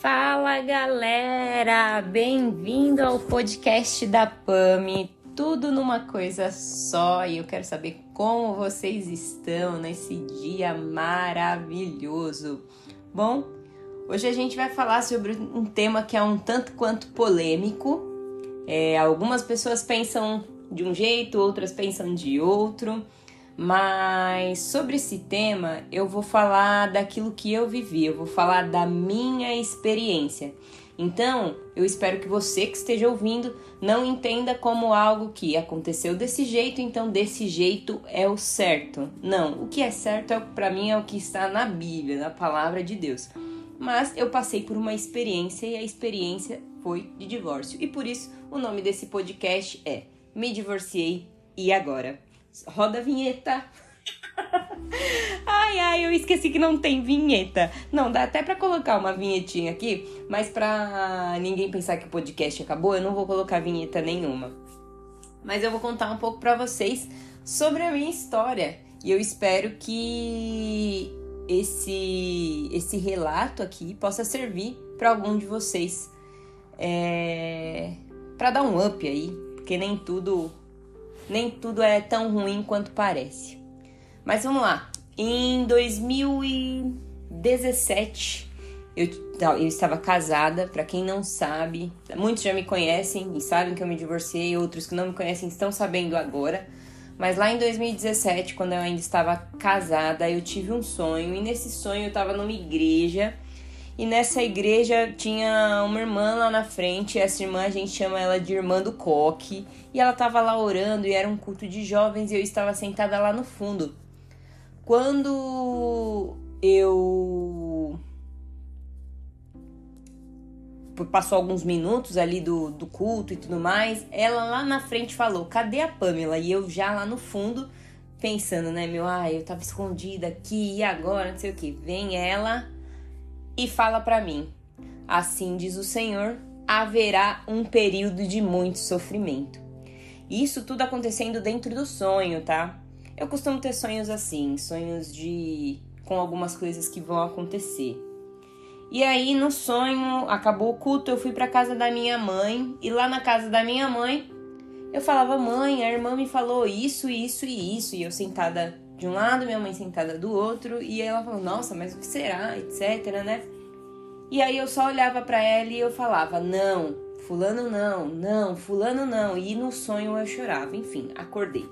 Fala galera, bem-vindo ao podcast da PAMI, tudo numa coisa só e eu quero saber como vocês estão nesse dia maravilhoso. Bom, hoje a gente vai falar sobre um tema que é um tanto quanto polêmico. É, algumas pessoas pensam de um jeito, outras pensam de outro. Mas sobre esse tema, eu vou falar daquilo que eu vivi, eu vou falar da minha experiência. Então, eu espero que você que esteja ouvindo não entenda como algo que aconteceu desse jeito, então desse jeito é o certo. Não, o que é certo é para mim é o que está na Bíblia, na palavra de Deus. Mas eu passei por uma experiência e a experiência foi de divórcio. E por isso o nome desse podcast é Me Divorciei e Agora. Roda a vinheta. ai, ai, eu esqueci que não tem vinheta. Não, dá até para colocar uma vinhetinha aqui, mas pra ninguém pensar que o podcast acabou, eu não vou colocar vinheta nenhuma. Mas eu vou contar um pouco para vocês sobre a minha história. E eu espero que esse esse relato aqui possa servir para algum de vocês. É, para dar um up aí, porque nem tudo nem tudo é tão ruim quanto parece. Mas vamos lá. Em 2017, eu, eu estava casada, para quem não sabe, muitos já me conhecem e sabem que eu me divorciei, outros que não me conhecem estão sabendo agora. Mas lá em 2017, quando eu ainda estava casada, eu tive um sonho e nesse sonho eu estava numa igreja e nessa igreja tinha uma irmã lá na frente, essa irmã a gente chama ela de irmã do coque, e ela estava lá orando e era um culto de jovens e eu estava sentada lá no fundo. Quando eu passou alguns minutos ali do, do culto e tudo mais, ela lá na frente falou: "Cadê a Pamela?" E eu já lá no fundo pensando, né, meu, ah, eu tava escondida aqui e agora, não sei o que. Vem ela e fala para mim: Assim diz o Senhor, haverá um período de muito sofrimento. Isso tudo acontecendo dentro do sonho, tá? Eu costumo ter sonhos assim, sonhos de com algumas coisas que vão acontecer. E aí no sonho, acabou o culto, eu fui para casa da minha mãe e lá na casa da minha mãe, eu falava: "Mãe, a irmã me falou isso, isso e isso", e eu sentada de um lado, minha mãe sentada do outro, e ela falou: "Nossa, mas o que será?", etc, né? E aí eu só olhava para ela e eu falava: "Não, fulano não, não, fulano não". E no sonho eu chorava, enfim, acordei.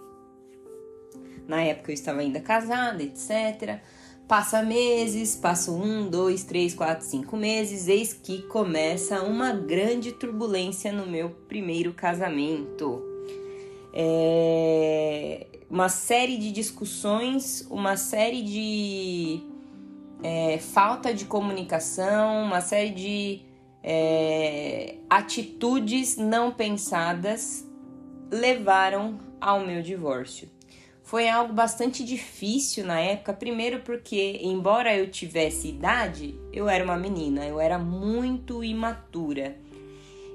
Na época eu estava ainda casada, etc. Passa meses, passo um, dois, três, quatro, cinco meses, eis que começa uma grande turbulência no meu primeiro casamento. É, uma série de discussões, uma série de é, falta de comunicação, uma série de é, atitudes não pensadas levaram ao meu divórcio. Foi algo bastante difícil na época, primeiro porque, embora eu tivesse idade, eu era uma menina, eu era muito imatura.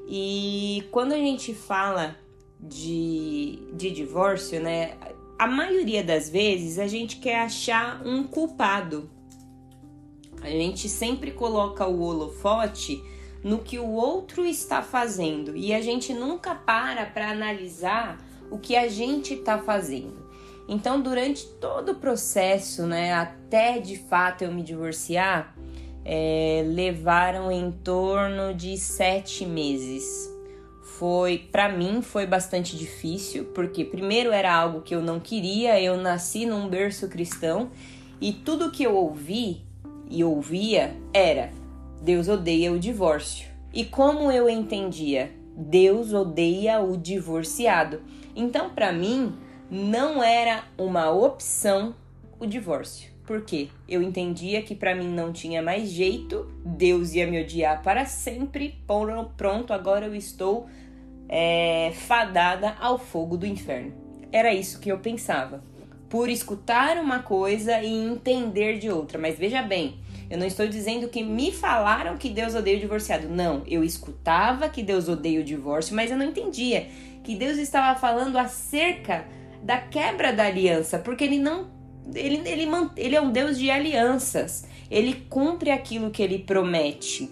E quando a gente fala de, de divórcio, né, a maioria das vezes a gente quer achar um culpado. A gente sempre coloca o holofote no que o outro está fazendo e a gente nunca para para analisar o que a gente está fazendo. Então, durante todo o processo, né, até de fato eu me divorciar, é, levaram em torno de sete meses foi para mim foi bastante difícil, porque primeiro era algo que eu não queria, eu nasci num berço cristão e tudo que eu ouvi e ouvia era Deus odeia o divórcio. E como eu entendia? Deus odeia o divorciado. Então, para mim, não era uma opção o divórcio. Porque eu entendia que para mim não tinha mais jeito, Deus ia me odiar para sempre. Pronto, agora eu estou é, fadada ao fogo do inferno. Era isso que eu pensava. Por escutar uma coisa e entender de outra. Mas veja bem, eu não estou dizendo que me falaram que Deus odeia o divorciado. Não, eu escutava que Deus odeia o divórcio, mas eu não entendia que Deus estava falando acerca da quebra da aliança, porque ele não ele, ele, ele é um Deus de alianças. Ele cumpre aquilo que ele promete.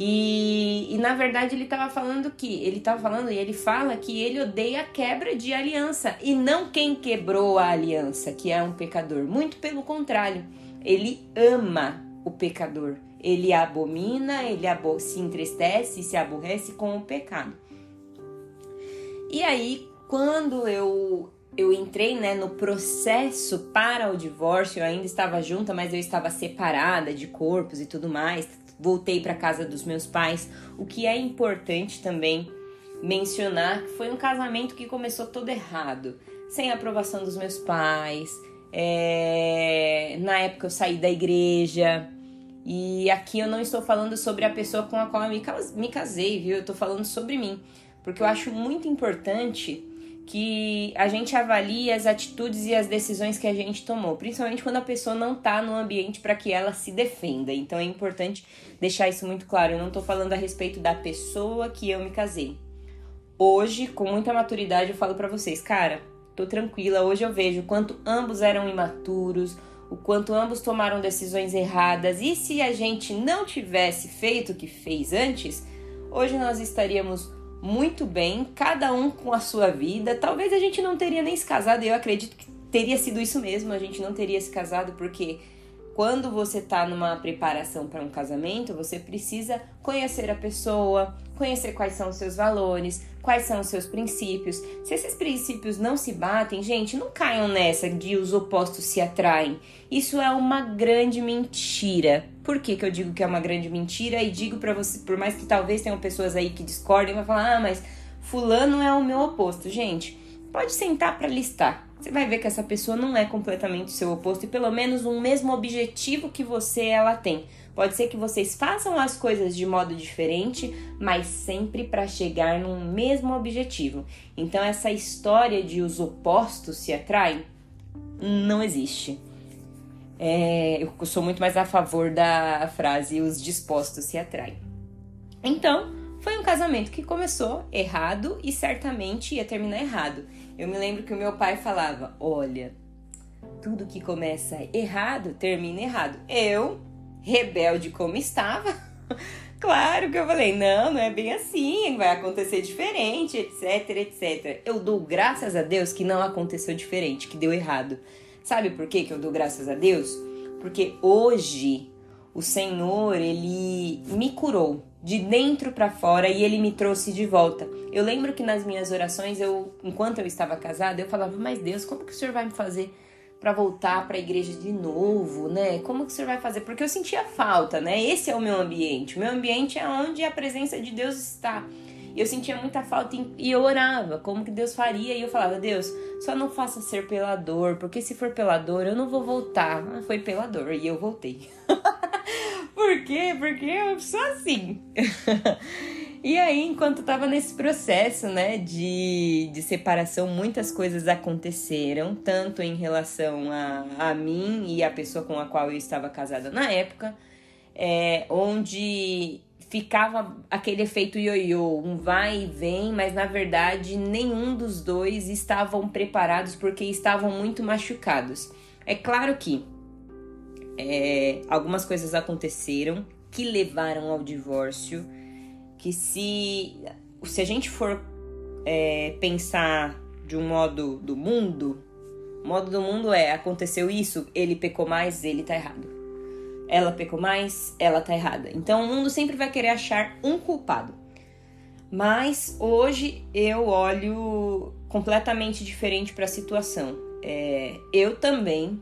E, e, na verdade ele estava falando que ele estava falando e ele fala que ele odeia a quebra de aliança e não quem quebrou a aliança, que é um pecador. Muito pelo contrário, ele ama o pecador. Ele abomina, ele se entristece, se aborrece com o pecado. E aí, quando eu eu entrei né, no processo para o divórcio, eu ainda estava junta, mas eu estava separada de corpos e tudo mais. Voltei para casa dos meus pais, o que é importante também mencionar que foi um casamento que começou todo errado, sem aprovação dos meus pais. É... Na época eu saí da igreja, e aqui eu não estou falando sobre a pessoa com a qual eu me casei, viu? Eu estou falando sobre mim, porque eu acho muito importante que a gente avalie as atitudes e as decisões que a gente tomou, principalmente quando a pessoa não está no ambiente para que ela se defenda. Então é importante deixar isso muito claro. Eu não estou falando a respeito da pessoa que eu me casei. Hoje, com muita maturidade, eu falo para vocês, cara, tô tranquila. Hoje eu vejo o quanto ambos eram imaturos, o quanto ambos tomaram decisões erradas. E se a gente não tivesse feito o que fez antes, hoje nós estaríamos muito bem, cada um com a sua vida. Talvez a gente não teria nem se casado, eu acredito que teria sido isso mesmo, a gente não teria se casado porque quando você está numa preparação para um casamento, você precisa conhecer a pessoa, conhecer quais são os seus valores, quais são os seus princípios. Se esses princípios não se batem, gente, não caiam nessa de os opostos se atraem. Isso é uma grande mentira. Por que, que eu digo que é uma grande mentira? E digo para você, por mais que talvez tenham pessoas aí que discordem, vai falar: "Ah, mas fulano é o meu oposto". Gente, pode sentar para listar você vai ver que essa pessoa não é completamente o seu oposto e pelo menos um mesmo objetivo que você ela tem. Pode ser que vocês façam as coisas de modo diferente, mas sempre para chegar num mesmo objetivo. Então essa história de os opostos se atraem não existe. É, eu sou muito mais a favor da frase os dispostos se atraem. Então, foi um casamento que começou errado e certamente ia terminar errado. Eu me lembro que o meu pai falava: Olha, tudo que começa errado termina errado. Eu, rebelde como estava, claro que eu falei: Não, não é bem assim, vai acontecer diferente, etc, etc. Eu dou graças a Deus que não aconteceu diferente, que deu errado. Sabe por que, que eu dou graças a Deus? Porque hoje o Senhor, ele me curou de dentro para fora e ele me trouxe de volta. Eu lembro que nas minhas orações, eu, enquanto eu estava casada, eu falava: "Mas Deus, como que o Senhor vai me fazer para voltar para a igreja de novo, né? Como que o Senhor vai fazer? Porque eu sentia falta, né? Esse é o meu ambiente. O meu ambiente é onde a presença de Deus está. Eu sentia muita falta e eu orava como que Deus faria. E eu falava, Deus, só não faça ser pela dor, porque se for pela dor, eu não vou voltar. Ah, foi pela dor e eu voltei. Por quê? Porque eu sou assim. e aí, enquanto tava nesse processo, né, de, de separação, muitas coisas aconteceram, tanto em relação a, a mim e a pessoa com a qual eu estava casada na época, é, onde ficava aquele efeito ioiô, um vai e vem, mas na verdade nenhum dos dois estavam preparados porque estavam muito machucados. É claro que é, algumas coisas aconteceram que levaram ao divórcio. Que se, se a gente for é, pensar de um modo do mundo, o modo do mundo é aconteceu isso, ele pecou mais, ele tá errado. Ela pecou mais, ela tá errada. Então o mundo sempre vai querer achar um culpado. Mas hoje eu olho completamente diferente para a situação. É, eu também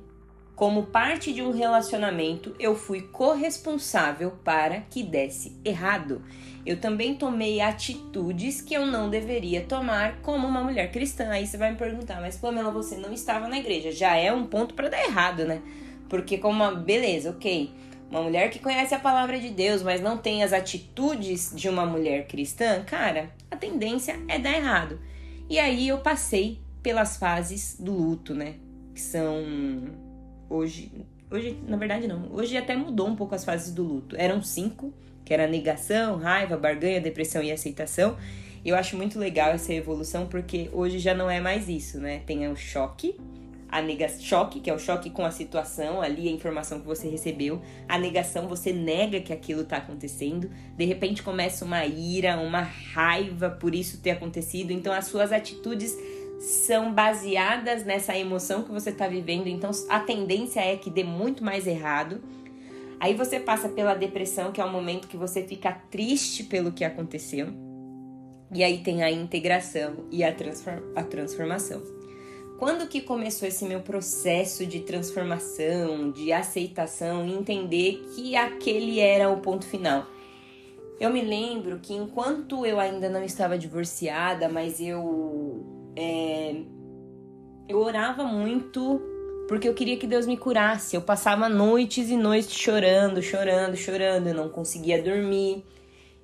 como parte de um relacionamento, eu fui corresponsável para que desse errado. Eu também tomei atitudes que eu não deveria tomar como uma mulher cristã. Aí você vai me perguntar, mas Pamela, você não estava na igreja. Já é um ponto para dar errado, né? Porque como uma beleza, OK. Uma mulher que conhece a palavra de Deus, mas não tem as atitudes de uma mulher cristã, cara, a tendência é dar errado. E aí eu passei pelas fases do luto, né? Que são Hoje, hoje, na verdade não. Hoje até mudou um pouco as fases do luto. Eram cinco, que era negação, raiva, barganha, depressão e aceitação. Eu acho muito legal essa evolução porque hoje já não é mais isso, né? Tem o choque, a negação, choque, que é o choque com a situação, ali a informação que você recebeu. A negação, você nega que aquilo está acontecendo. De repente começa uma ira, uma raiva por isso ter acontecido. Então as suas atitudes são baseadas nessa emoção que você está vivendo. Então a tendência é que dê muito mais errado. Aí você passa pela depressão, que é o momento que você fica triste pelo que aconteceu. E aí tem a integração e a, transform a transformação. Quando que começou esse meu processo de transformação, de aceitação entender que aquele era o ponto final? Eu me lembro que enquanto eu ainda não estava divorciada, mas eu é, eu orava muito porque eu queria que Deus me curasse. Eu passava noites e noites chorando, chorando, chorando. Eu não conseguia dormir.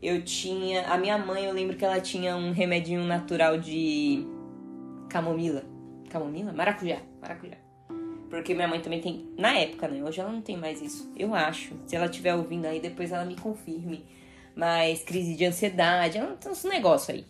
Eu tinha. A minha mãe, eu lembro que ela tinha um remedinho natural de camomila. Camomila? Maracujá. Maracujá. Porque minha mãe também tem. Na época, né? Hoje ela não tem mais isso. Eu acho. Se ela estiver ouvindo aí, depois ela me confirme. Mas crise de ansiedade, é um negócio aí.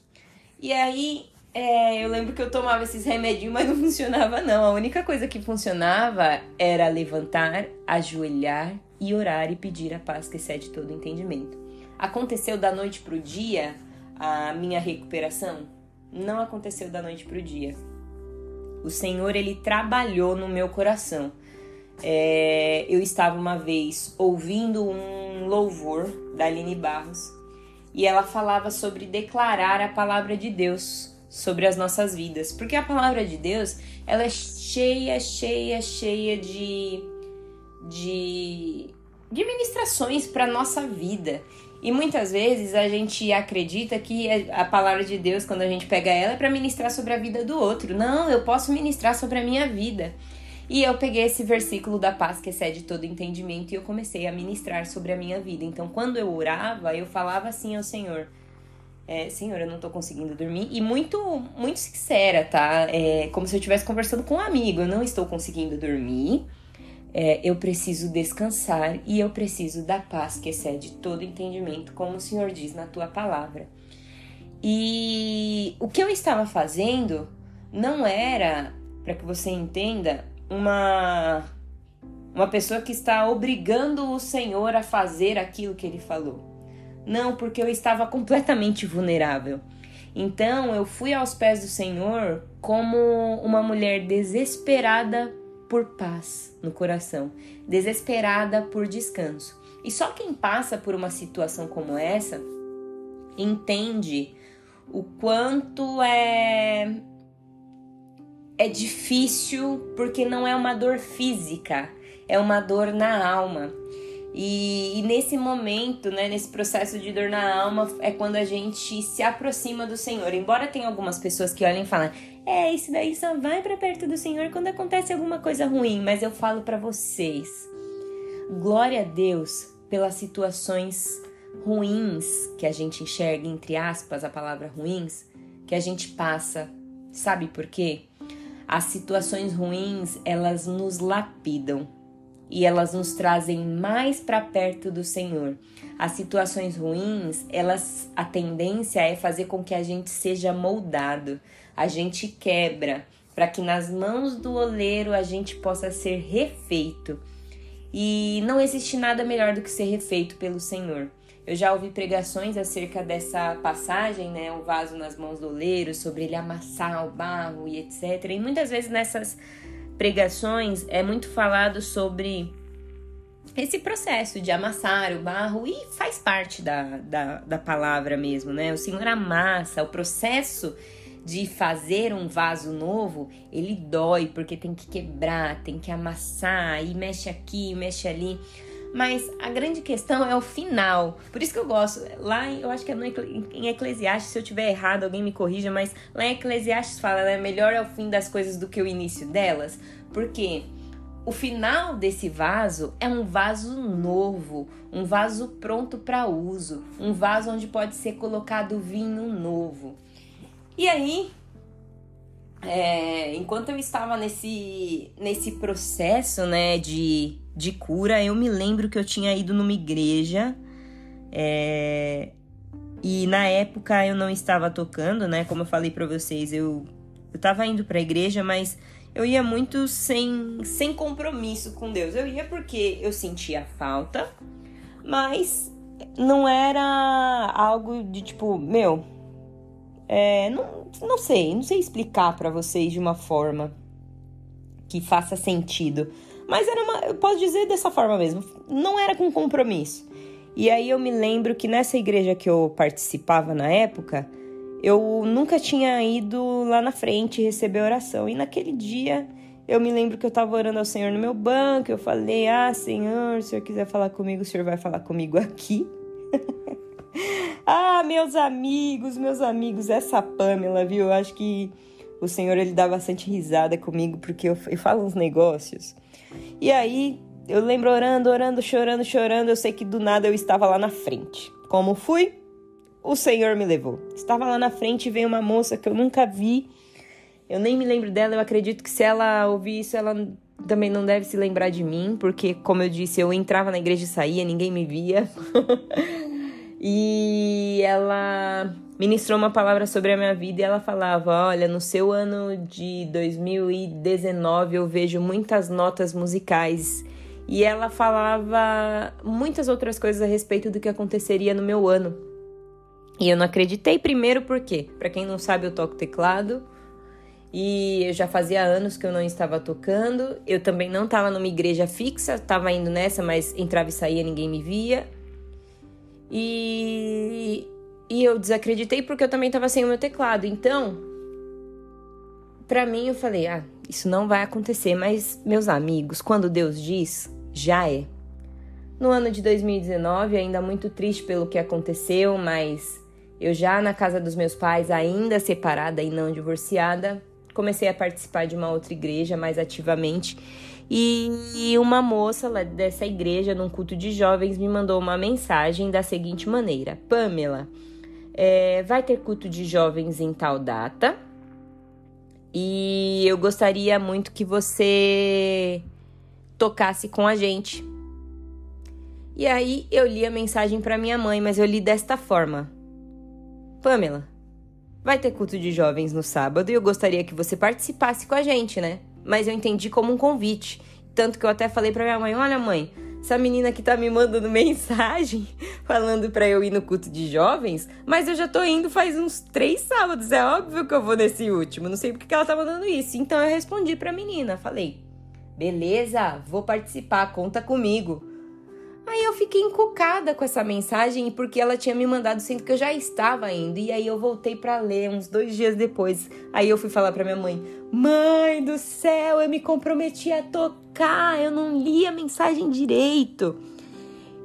E aí, é, eu lembro que eu tomava esses remedinhos, mas não funcionava não. A única coisa que funcionava era levantar, ajoelhar e orar e pedir a paz que excede todo entendimento. Aconteceu da noite pro dia a minha recuperação? Não aconteceu da noite pro dia. O Senhor ele trabalhou no meu coração. É, eu estava uma vez ouvindo um louvor da Aline Barros e ela falava sobre declarar a palavra de Deus sobre as nossas vidas, porque a palavra de Deus ela é cheia, cheia, cheia de de, de ministrações para nossa vida. E muitas vezes a gente acredita que a palavra de Deus, quando a gente pega ela, é para ministrar sobre a vida do outro. Não, eu posso ministrar sobre a minha vida. E eu peguei esse versículo da paz que excede todo entendimento e eu comecei a ministrar sobre a minha vida. Então, quando eu orava, eu falava assim ao Senhor: é, Senhor, eu não tô conseguindo dormir. E muito, muito sincera, tá? É como se eu estivesse conversando com um amigo. Eu não estou conseguindo dormir é, eu preciso descansar e eu preciso da paz que excede todo entendimento, como o Senhor diz na tua palavra. E o que eu estava fazendo não era, para que você entenda, uma uma pessoa que está obrigando o Senhor a fazer aquilo que ele falou. Não, porque eu estava completamente vulnerável. Então eu fui aos pés do Senhor como uma mulher desesperada por paz no coração, desesperada por descanso. E só quem passa por uma situação como essa entende o quanto é é difícil porque não é uma dor física, é uma dor na alma. E, e, nesse momento, né, nesse processo de dor na alma, é quando a gente se aproxima do Senhor. Embora tenha algumas pessoas que olhem e falem, é, isso daí só vai para perto do Senhor quando acontece alguma coisa ruim, mas eu falo para vocês. Glória a Deus pelas situações ruins que a gente enxerga, entre aspas, a palavra ruins, que a gente passa. Sabe por quê? As situações ruins, elas nos lapidam e elas nos trazem mais para perto do Senhor. As situações ruins, elas a tendência é fazer com que a gente seja moldado, a gente quebra, para que nas mãos do oleiro a gente possa ser refeito. E não existe nada melhor do que ser refeito pelo Senhor. Eu já ouvi pregações acerca dessa passagem, né, o vaso nas mãos do oleiro, sobre ele amassar o barro e etc. E muitas vezes nessas pregações é muito falado sobre esse processo de amassar o barro e faz parte da, da, da palavra mesmo, né? O Senhor amassa, o processo de fazer um vaso novo, ele dói porque tem que quebrar, tem que amassar, e mexe aqui, mexe ali. Mas a grande questão é o final. Por isso que eu gosto. Lá, eu acho que é no, em Eclesiastes, se eu tiver errado, alguém me corrija, mas lá em Eclesiastes fala, né? Melhor é o fim das coisas do que o início delas. Porque o final desse vaso é um vaso novo, um vaso pronto para uso, um vaso onde pode ser colocado vinho novo. E aí, é, enquanto eu estava nesse, nesse processo né, de, de cura, eu me lembro que eu tinha ido numa igreja é, e na época eu não estava tocando, né? Como eu falei para vocês, eu, eu tava indo para a igreja, mas eu ia muito sem, sem compromisso com Deus. Eu ia porque eu sentia falta, mas não era algo de tipo, meu, é, não, não sei, não sei explicar para vocês de uma forma que faça sentido. Mas era uma, eu posso dizer dessa forma mesmo, não era com compromisso. E aí eu me lembro que nessa igreja que eu participava na época, eu nunca tinha ido lá na frente receber oração. E naquele dia eu me lembro que eu estava orando ao Senhor no meu banco. Eu falei: Ah, Senhor, se o Senhor quiser falar comigo, o Senhor vai falar comigo aqui. ah, meus amigos, meus amigos, essa Pamela, viu? Eu acho que o Senhor ele dá bastante risada comigo porque eu, eu falo uns negócios. E aí eu lembro orando, orando, chorando, chorando. Eu sei que do nada eu estava lá na frente. Como fui? O Senhor me levou. Estava lá na frente e veio uma moça que eu nunca vi. Eu nem me lembro dela. Eu acredito que se ela ouvir isso, ela também não deve se lembrar de mim, porque, como eu disse, eu entrava na igreja e saía, ninguém me via. e ela ministrou uma palavra sobre a minha vida e ela falava: Olha, no seu ano de 2019 eu vejo muitas notas musicais e ela falava muitas outras coisas a respeito do que aconteceria no meu ano. E eu não acreditei primeiro porque, para quem não sabe, eu toco teclado e eu já fazia anos que eu não estava tocando. Eu também não estava numa igreja fixa, estava indo nessa, mas entrava e saía, ninguém me via. E, e eu desacreditei porque eu também estava sem o meu teclado. Então, para mim, eu falei: ah, isso não vai acontecer. Mas, meus amigos, quando Deus diz, já é. No ano de 2019, ainda muito triste pelo que aconteceu, mas eu já na casa dos meus pais, ainda separada e não divorciada, comecei a participar de uma outra igreja mais ativamente. E uma moça dessa igreja, num culto de jovens, me mandou uma mensagem da seguinte maneira: Pamela, é, vai ter culto de jovens em tal data. E eu gostaria muito que você tocasse com a gente. E aí eu li a mensagem para minha mãe, mas eu li desta forma: Pamela, vai ter culto de jovens no sábado e eu gostaria que você participasse com a gente, né? Mas eu entendi como um convite. Tanto que eu até falei pra minha mãe: Olha, mãe, essa menina que tá me mandando mensagem falando pra eu ir no culto de jovens, mas eu já tô indo faz uns três sábados. É óbvio que eu vou nesse último. Não sei porque que ela tá mandando isso. Então eu respondi pra menina: Falei, beleza, vou participar, conta comigo. Eu fiquei encucada com essa mensagem porque ela tinha me mandado sendo que eu já estava indo. E aí eu voltei para ler uns dois dias depois. Aí eu fui falar para minha mãe: Mãe do céu, eu me comprometi a tocar, eu não li a mensagem direito.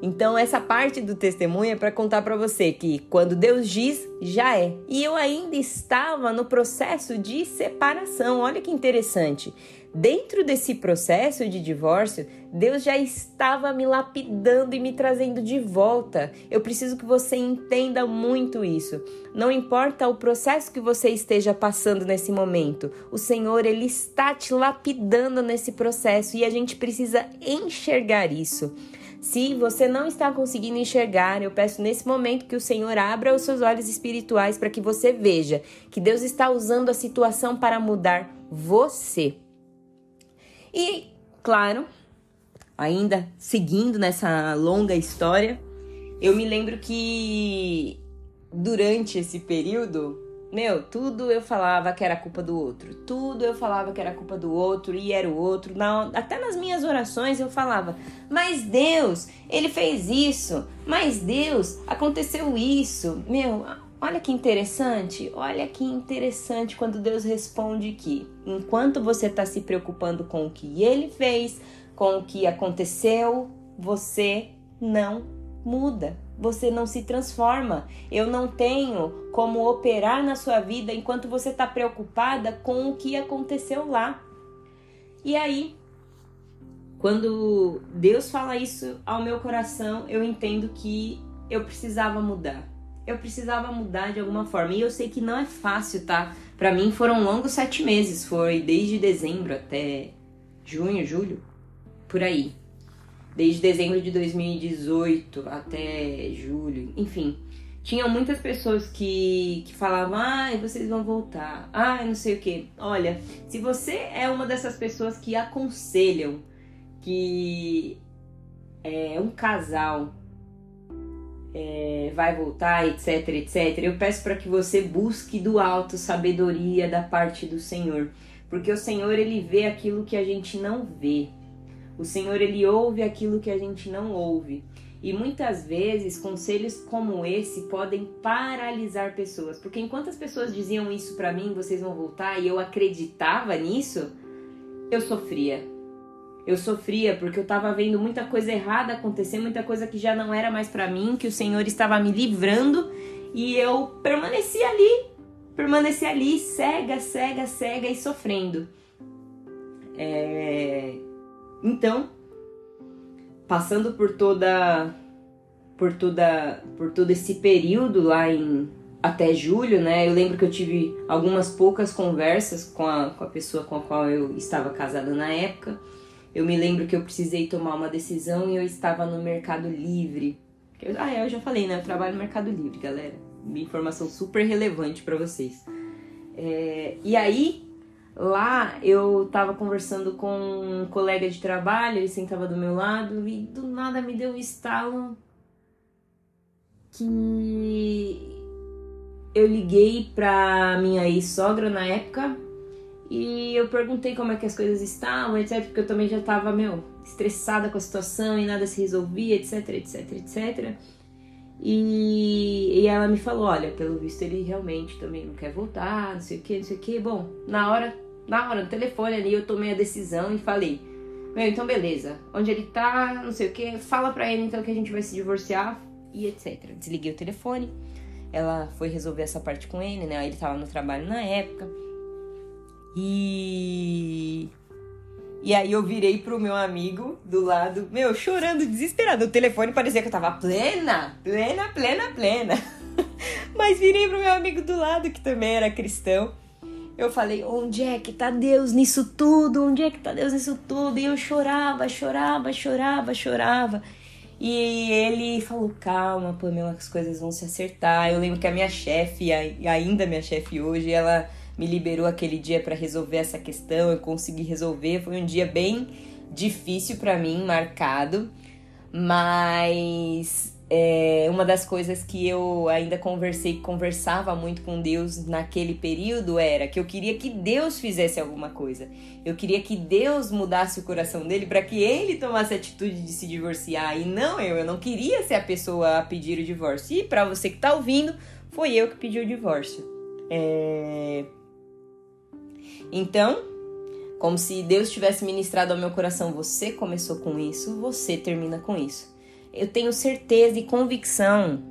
Então essa parte do testemunho é para contar para você que quando Deus diz, já é. E eu ainda estava no processo de separação. Olha que interessante. Dentro desse processo de divórcio, Deus já estava me lapidando e me trazendo de volta. Eu preciso que você entenda muito isso. Não importa o processo que você esteja passando nesse momento, o Senhor ele está te lapidando nesse processo e a gente precisa enxergar isso. Se você não está conseguindo enxergar, eu peço nesse momento que o Senhor abra os seus olhos espirituais para que você veja que Deus está usando a situação para mudar você. E, claro, ainda seguindo nessa longa história, eu me lembro que durante esse período, meu, tudo eu falava que era culpa do outro. Tudo eu falava que era culpa do outro e era o outro. Na, até nas minhas orações eu falava, mas Deus, ele fez isso. Mas Deus, aconteceu isso. Meu, Olha que interessante, olha que interessante quando Deus responde que enquanto você está se preocupando com o que ele fez, com o que aconteceu, você não muda, você não se transforma. Eu não tenho como operar na sua vida enquanto você está preocupada com o que aconteceu lá. E aí, quando Deus fala isso ao meu coração, eu entendo que eu precisava mudar eu precisava mudar de alguma forma. E eu sei que não é fácil, tá? Para mim foram longos sete meses. Foi desde dezembro até junho, julho, por aí. Desde dezembro de 2018 até julho, enfim. tinham muitas pessoas que, que falavam, ah, vocês vão voltar, ah, não sei o que. Olha, se você é uma dessas pessoas que aconselham que é, um casal é, vai voltar, etc, etc, eu peço para que você busque do alto sabedoria da parte do Senhor, porque o Senhor ele vê aquilo que a gente não vê. O Senhor ele ouve aquilo que a gente não ouve. E muitas vezes conselhos como esse podem paralisar pessoas, porque enquanto as pessoas diziam isso para mim, vocês vão voltar, e eu acreditava nisso, eu sofria. Eu sofria porque eu tava vendo muita coisa errada acontecer, muita coisa que já não era mais para mim, que o Senhor estava me livrando, e eu permaneci ali, permaneci ali, cega, cega, cega e sofrendo. É... Então, passando por toda por toda por todo esse período lá em até julho, né? Eu lembro que eu tive algumas poucas conversas com a, com a pessoa com a qual eu estava casada na época. Eu me lembro que eu precisei tomar uma decisão e eu estava no Mercado Livre. Ah, eu já falei, né? Eu trabalho no Mercado Livre, galera. Informação super relevante para vocês. É, e aí, Lá eu tava conversando com um colega de trabalho, ele sentava do meu lado e do nada me deu um estalo que eu liguei pra minha ex-sogra na época e eu perguntei como é que as coisas estavam, etc, porque eu também já tava, meu, estressada com a situação e nada se resolvia, etc, etc, etc. E, e ela me falou, olha, pelo visto ele realmente também não quer voltar, não sei o que, não sei o que. Bom, na hora na hora, no telefone ali, eu tomei a decisão e falei: Meu, então beleza, onde ele tá, não sei o que, fala pra ele então que a gente vai se divorciar e etc. Desliguei o telefone, ela foi resolver essa parte com ele, né? Ele tava no trabalho na época. E. E aí eu virei pro meu amigo do lado, meu, chorando, desesperado. O telefone parecia que eu tava plena, plena, plena, plena. Mas virei pro meu amigo do lado, que também era cristão eu falei, onde é que tá Deus nisso tudo? Onde é que tá Deus nisso tudo? E eu chorava, chorava, chorava, chorava. E ele falou, calma, Pamela, as coisas vão se acertar. Eu lembro que a minha chefe, ainda minha chefe hoje, ela me liberou aquele dia para resolver essa questão. Eu consegui resolver. Foi um dia bem difícil para mim, marcado. Mas é, uma das coisas que eu ainda conversei, conversava muito com Deus naquele período era que eu queria que Deus fizesse alguma coisa. Eu queria que Deus mudasse o coração dele para que ele tomasse a atitude de se divorciar e não eu. Eu não queria ser a pessoa a pedir o divórcio. E para você que tá ouvindo, foi eu que pedi o divórcio. É... Então, como se Deus tivesse ministrado ao meu coração, você começou com isso, você termina com isso eu tenho certeza e convicção,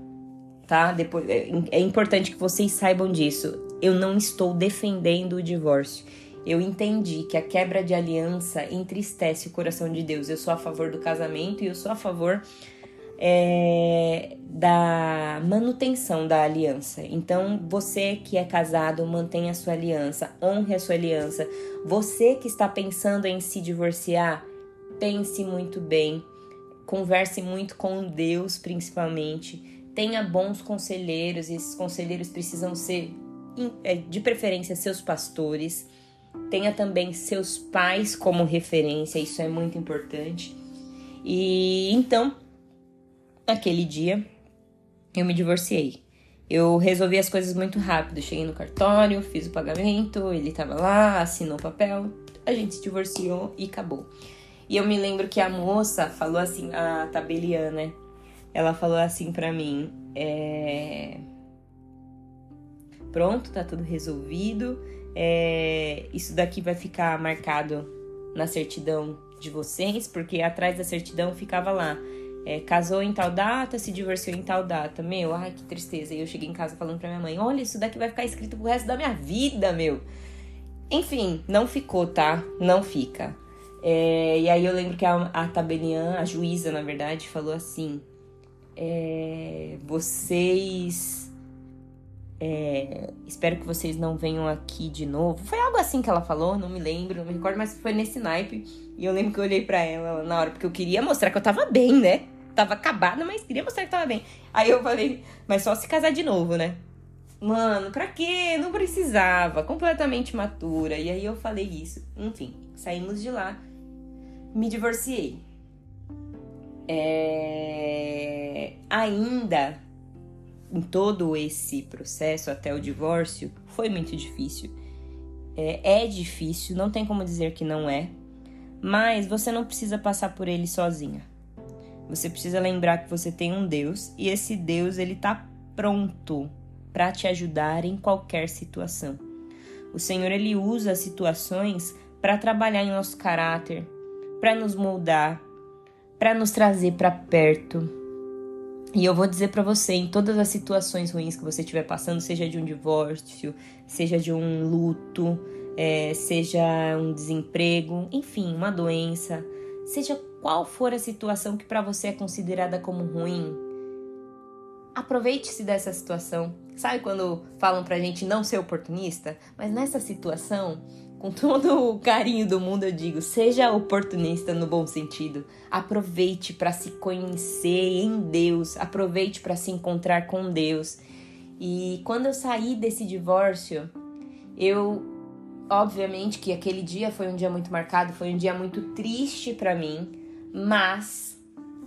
tá? Depois, é, é importante que vocês saibam disso. Eu não estou defendendo o divórcio. Eu entendi que a quebra de aliança entristece o coração de Deus. Eu sou a favor do casamento e eu sou a favor é, da manutenção da aliança. Então, você que é casado, mantenha a sua aliança, honre a sua aliança. Você que está pensando em se divorciar, pense muito bem converse muito com Deus, principalmente. Tenha bons conselheiros, esses conselheiros precisam ser, é, de preferência, seus pastores. Tenha também seus pais como referência, isso é muito importante. E então, aquele dia, eu me divorciei. Eu resolvi as coisas muito rápido. Cheguei no cartório, fiz o pagamento, ele tava lá, assinou o papel, a gente se divorciou e acabou. E eu me lembro que a moça falou assim, a Tabelian, né? Ela falou assim pra mim: é... Pronto, tá tudo resolvido. É... Isso daqui vai ficar marcado na certidão de vocês, porque atrás da certidão ficava lá. É, casou em tal data, se divorciou em tal data. Meu, ai que tristeza. E eu cheguei em casa falando pra minha mãe: Olha, isso daqui vai ficar escrito pro resto da minha vida, meu. Enfim, não ficou, tá? Não fica. É, e aí eu lembro que a, a a juíza, na verdade, falou assim: é, vocês. É, espero que vocês não venham aqui de novo. Foi algo assim que ela falou, não me lembro, não me recordo, mas foi nesse naipe. E eu lembro que eu olhei pra ela na hora, porque eu queria mostrar que eu tava bem, né? Tava acabada, mas queria mostrar que tava bem. Aí eu falei, mas só se casar de novo, né? Mano, pra quê? Não precisava. Completamente matura. E aí eu falei isso. Enfim, saímos de lá. Me divorciei. É... Ainda em todo esse processo até o divórcio, foi muito difícil. É, é difícil, não tem como dizer que não é. Mas você não precisa passar por ele sozinha. Você precisa lembrar que você tem um Deus e esse Deus ele tá pronto para te ajudar em qualquer situação. O Senhor ele usa as situações para trabalhar em nosso caráter, para nos moldar, para nos trazer para perto. E eu vou dizer para você, em todas as situações ruins que você estiver passando, seja de um divórcio, seja de um luto, é, seja um desemprego, enfim, uma doença, seja qual for a situação que para você é considerada como ruim, aproveite-se dessa situação. Sabe quando falam pra gente não ser oportunista? Mas nessa situação, com todo o carinho do mundo, eu digo: seja oportunista no bom sentido. Aproveite para se conhecer em Deus, aproveite para se encontrar com Deus. E quando eu saí desse divórcio, eu obviamente que aquele dia foi um dia muito marcado, foi um dia muito triste para mim, mas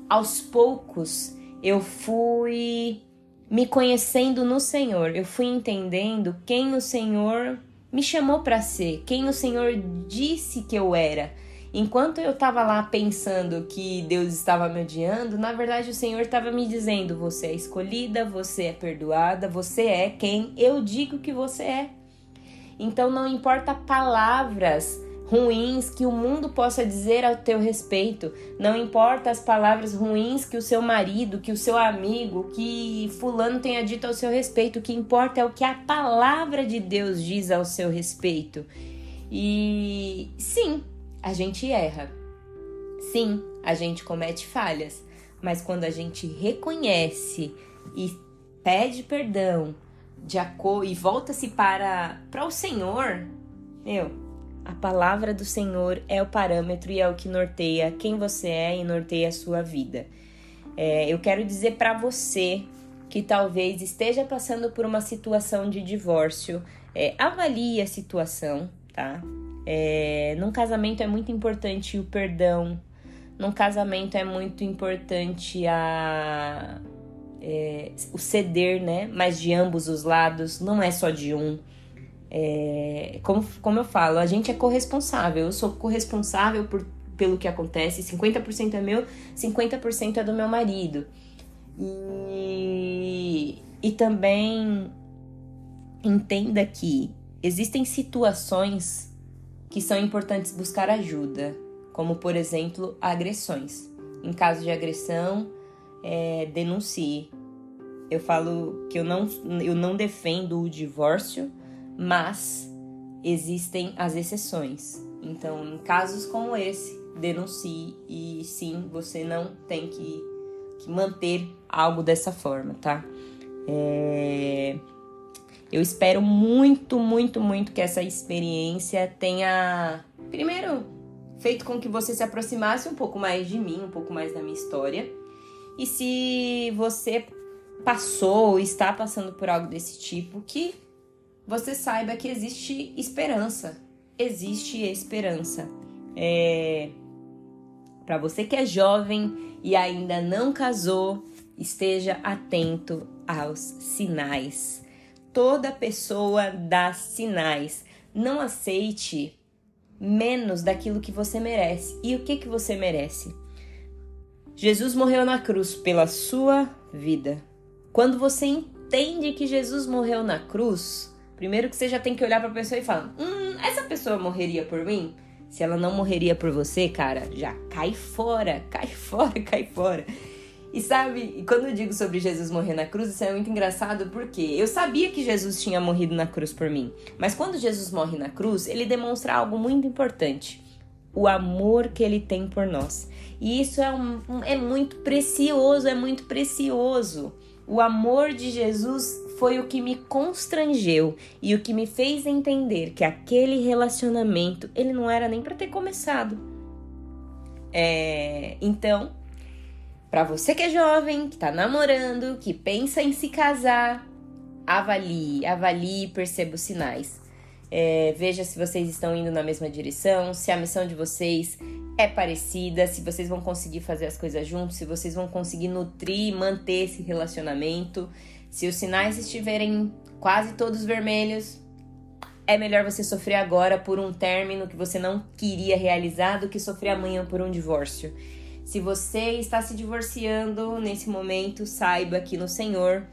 aos poucos eu fui me conhecendo no Senhor, eu fui entendendo quem o Senhor me chamou para ser, quem o Senhor disse que eu era. Enquanto eu estava lá pensando que Deus estava me odiando, na verdade o Senhor estava me dizendo: você é escolhida, você é perdoada, você é quem eu digo que você é. Então não importa palavras ruins que o mundo possa dizer ao teu respeito, não importa as palavras ruins que o seu marido, que o seu amigo, que fulano tenha dito ao seu respeito, o que importa é o que a palavra de Deus diz ao seu respeito. E sim, a gente erra. Sim, a gente comete falhas, mas quando a gente reconhece e pede perdão, de acordo e volta-se para para o Senhor, meu, a palavra do Senhor é o parâmetro e é o que norteia quem você é e norteia a sua vida. É, eu quero dizer para você que talvez esteja passando por uma situação de divórcio, é, avalie a situação, tá? É, num casamento é muito importante o perdão, num casamento é muito importante a é, o ceder, né? Mas de ambos os lados, não é só de um. É, como, como eu falo, a gente é corresponsável. Eu sou corresponsável por, pelo que acontece. 50% é meu, 50% é do meu marido. E, e também entenda que existem situações que são importantes buscar ajuda, como por exemplo agressões. Em caso de agressão, é, denuncie. Eu falo que eu não, eu não defendo o divórcio, mas existem as exceções. Então, em casos como esse, denuncie e sim, você não tem que, que manter algo dessa forma, tá? É... Eu espero muito, muito, muito que essa experiência tenha, primeiro, feito com que você se aproximasse um pouco mais de mim, um pouco mais da minha história e se você passou ou está passando por algo desse tipo, que você saiba que existe esperança. Existe esperança. É... Para você que é jovem e ainda não casou, esteja atento aos sinais. Toda pessoa dá sinais. Não aceite menos daquilo que você merece. E o que, que você merece? Jesus morreu na cruz pela sua vida. Quando você entende que Jesus morreu na cruz, primeiro que você já tem que olhar para a pessoa e falar: "Hum, essa pessoa morreria por mim?" Se ela não morreria por você, cara, já cai fora, cai fora, cai fora. E sabe, quando eu digo sobre Jesus morrer na cruz, isso é muito engraçado porque eu sabia que Jesus tinha morrido na cruz por mim. Mas quando Jesus morre na cruz, ele demonstra algo muito importante: o amor que ele tem por nós. E isso é, um, é muito precioso, é muito precioso. O amor de Jesus foi o que me constrangeu e o que me fez entender que aquele relacionamento ele não era nem para ter começado. É, então, Para você que é jovem, que tá namorando, que pensa em se casar, avalie, avalie e perceba os sinais. É, veja se vocês estão indo na mesma direção, se a missão de vocês é parecida, se vocês vão conseguir fazer as coisas juntos, se vocês vão conseguir nutrir e manter esse relacionamento. Se os sinais estiverem quase todos vermelhos, é melhor você sofrer agora por um término que você não queria realizar do que sofrer amanhã por um divórcio. Se você está se divorciando nesse momento, saiba que no Senhor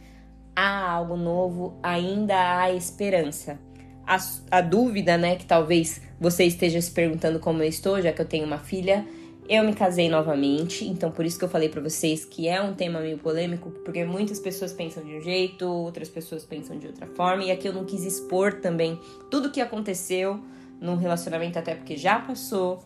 há algo novo, ainda há esperança. A, a dúvida, né, que talvez você esteja se perguntando como eu estou, já que eu tenho uma filha, eu me casei novamente, então por isso que eu falei para vocês que é um tema meio polêmico, porque muitas pessoas pensam de um jeito, outras pessoas pensam de outra forma, e aqui eu não quis expor também tudo o que aconteceu num relacionamento, até porque já passou.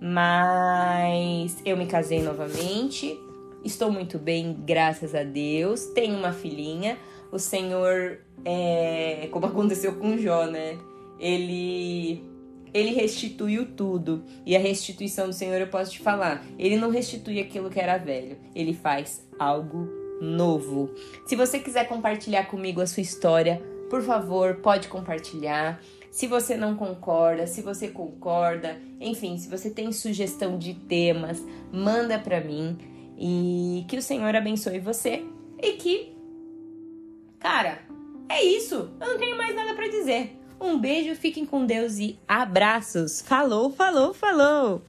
Mas eu me casei novamente, estou muito bem, graças a Deus. Tenho uma filhinha. O Senhor, é, como aconteceu com Jó, né? Ele ele restituiu tudo. E a restituição do Senhor, eu posso te falar, ele não restitui aquilo que era velho, ele faz algo novo. Se você quiser compartilhar comigo a sua história, por favor, pode compartilhar. Se você não concorda, se você concorda, enfim, se você tem sugestão de temas, manda para mim e que o Senhor abençoe você e que cara, é isso. Eu não tenho mais nada para dizer. Um beijo, fiquem com Deus e abraços. Falou, falou, falou.